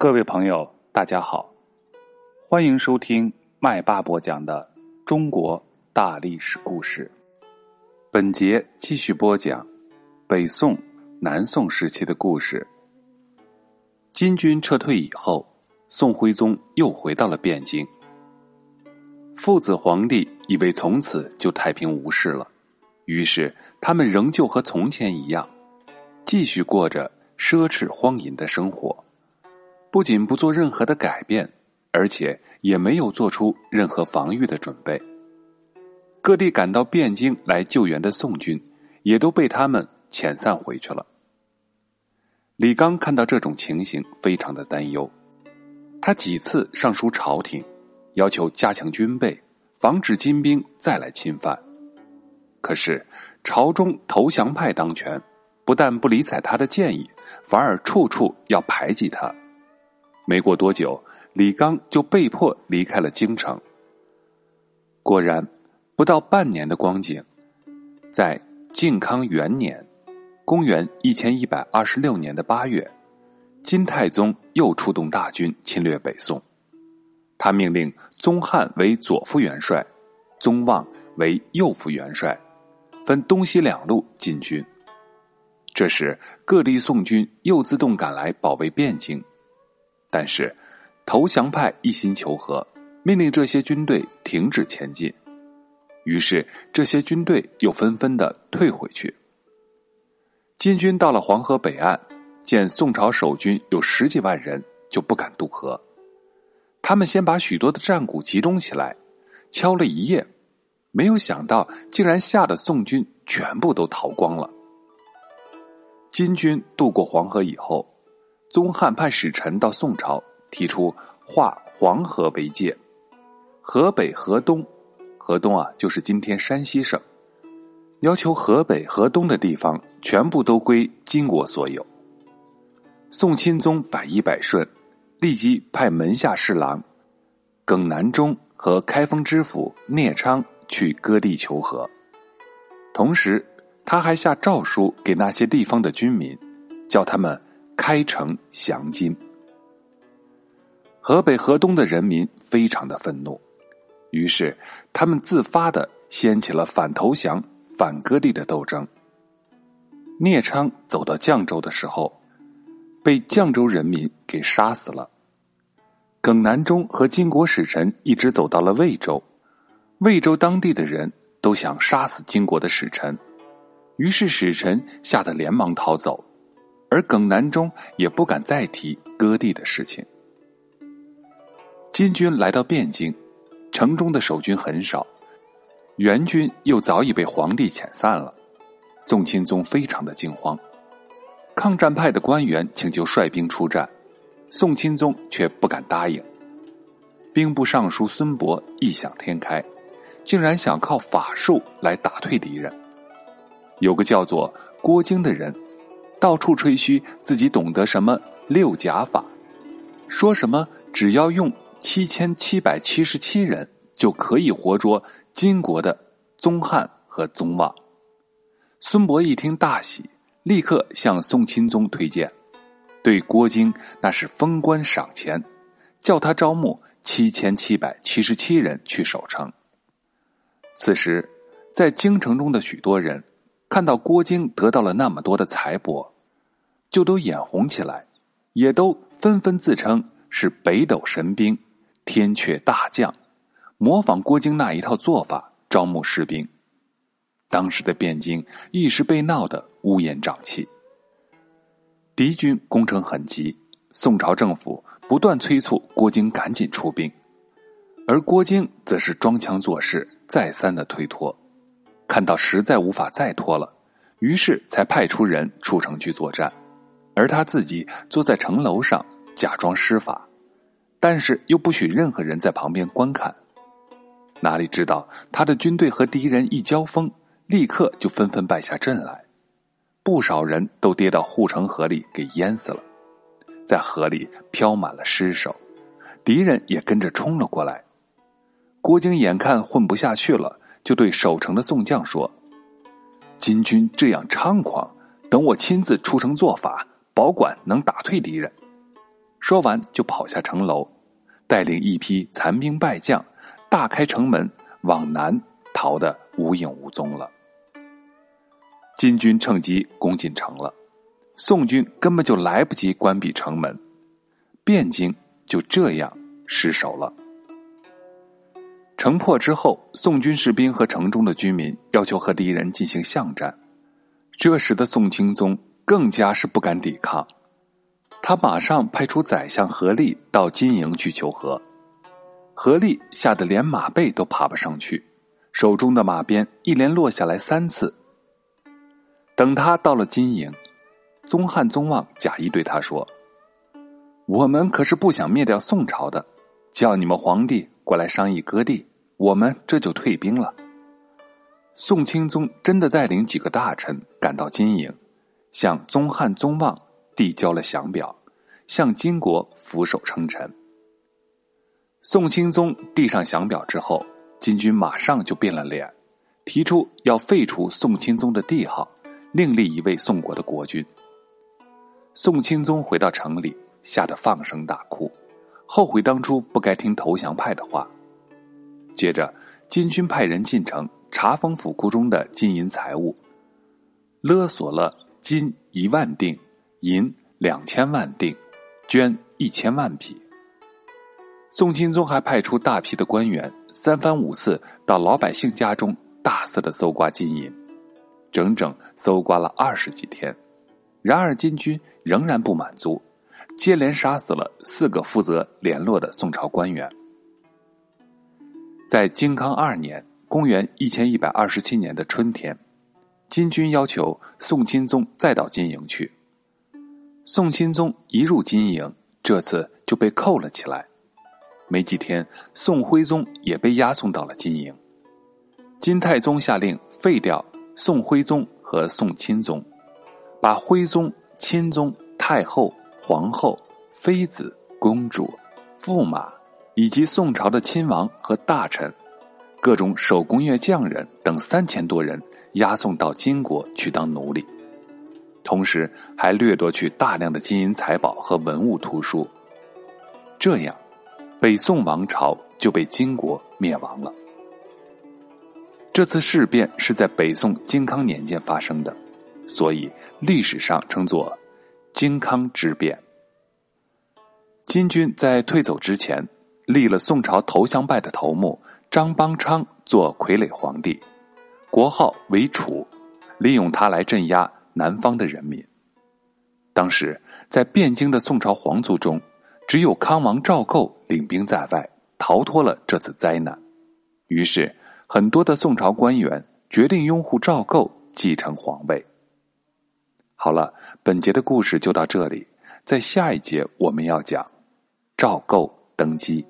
各位朋友，大家好，欢迎收听麦霸播讲的中国大历史故事。本节继续播讲北宋、南宋时期的故事。金军撤退以后，宋徽宗又回到了汴京。父子皇帝以为从此就太平无事了，于是他们仍旧和从前一样，继续过着奢侈荒淫的生活。不仅不做任何的改变，而且也没有做出任何防御的准备。各地赶到汴京来救援的宋军，也都被他们遣散回去了。李纲看到这种情形，非常的担忧，他几次上书朝廷，要求加强军备，防止金兵再来侵犯。可是朝中投降派当权，不但不理睬他的建议，反而处处要排挤他。没过多久，李纲就被迫离开了京城。果然，不到半年的光景，在靖康元年（公元一千一百二十六年的八月），金太宗又出动大军侵略北宋。他命令宗翰为左副元帅，宗望为右副元帅，分东西两路进军。这时，各地宋军又自动赶来保卫汴京。但是，投降派一心求和，命令这些军队停止前进。于是，这些军队又纷纷的退回去。金军到了黄河北岸，见宋朝守军有十几万人，就不敢渡河。他们先把许多的战鼓集中起来，敲了一夜，没有想到竟然吓得宋军全部都逃光了。金军渡过黄河以后。宗翰派使臣到宋朝，提出划黄河为界，河北、河东，河东啊，就是今天山西省，要求河北、河东的地方全部都归金国所有。宋钦宗百依百顺，立即派门下侍郎耿南忠和开封知府聂昌去割地求和，同时他还下诏书给那些地方的军民，叫他们。开城降金，河北、河东的人民非常的愤怒，于是他们自发的掀起了反投降、反割地的斗争。聂昌走到绛州的时候，被绛州人民给杀死了。耿南忠和金国使臣一直走到了魏州，魏州当地的人都想杀死金国的使臣，于是使臣吓得连忙逃走。而耿南忠也不敢再提割地的事情。金军来到汴京，城中的守军很少，援军又早已被皇帝遣散了。宋钦宗非常的惊慌，抗战派的官员请求率兵出战，宋钦宗却不敢答应。兵部尚书孙博异想天开，竟然想靠法术来打退敌人。有个叫做郭京的人。到处吹嘘自己懂得什么六甲法，说什么只要用七千七百七十七人就可以活捉金国的宗翰和宗望。孙博一听大喜，立刻向宋钦宗推荐，对郭京那是封官赏钱，叫他招募七千七百七十七人去守城。此时，在京城中的许多人。看到郭靖得到了那么多的财帛，就都眼红起来，也都纷纷自称是北斗神兵、天阙大将，模仿郭靖那一套做法招募士兵。当时的汴京一时被闹得乌烟瘴气，敌军攻城很急，宋朝政府不断催促郭靖赶紧出兵，而郭靖则是装腔作势，再三的推脱。看到实在无法再拖了，于是才派出人出城去作战，而他自己坐在城楼上假装施法，但是又不许任何人在旁边观看。哪里知道他的军队和敌人一交锋，立刻就纷纷败下阵来，不少人都跌到护城河里给淹死了，在河里漂满了尸首，敌人也跟着冲了过来。郭靖眼看混不下去了。就对守城的宋将说：“金军这样猖狂，等我亲自出城做法，保管能打退敌人。”说完就跑下城楼，带领一批残兵败将，大开城门往南逃得无影无踪了。金军趁机攻进城了，宋军根本就来不及关闭城门，汴京就这样失守了。城破之后，宋军士兵和城中的居民要求和敌人进行巷战，这时的宋钦宗更加是不敢抵抗，他马上派出宰相何力到金营去求和。何立吓得连马背都爬不上去，手中的马鞭一连落下来三次。等他到了金营，宗翰、宗望假意对他说：“我们可是不想灭掉宋朝的，叫你们皇帝过来商议割地，我们这就退兵了。”宋钦宗真的带领几个大臣赶到金营，向宗翰、宗望递交了降表，向金国俯首称臣。宋钦宗递上降表之后，金军马上就变了脸，提出要废除宋钦宗的帝号。另立一位宋国的国君。宋钦宗回到城里，吓得放声大哭，后悔当初不该听投降派的话。接着，金军派人进城查封府库中的金银财物，勒索了金一万锭，银两千万锭，绢一千万匹。宋钦宗还派出大批的官员，三番五次到老百姓家中大肆的搜刮金银。整整搜刮了二十几天，然而金军仍然不满足，接连杀死了四个负责联络的宋朝官员。在靖康二年（公元一千一百二十七年的春天），金军要求宋钦宗再到金营去。宋钦宗一入金营，这次就被扣了起来。没几天，宋徽宗也被押送到了金营。金太宗下令废掉。宋徽宗和宋钦宗，把徽宗、钦宗、太后、皇后、妃子、公主、驸马，以及宋朝的亲王和大臣、各种手工业匠人等三千多人押送到金国去当奴隶，同时还掠夺去大量的金银财宝和文物图书。这样，北宋王朝就被金国灭亡了。这次事变是在北宋靖康年间发生的，所以历史上称作“靖康之变”。金军在退走之前，立了宋朝投降派的头目张邦昌做傀儡皇帝，国号为楚，利用他来镇压南方的人民。当时在汴京的宋朝皇族中，只有康王赵构领兵在外，逃脱了这次灾难，于是。很多的宋朝官员决定拥护赵构继承皇位。好了，本节的故事就到这里，在下一节我们要讲赵构登基。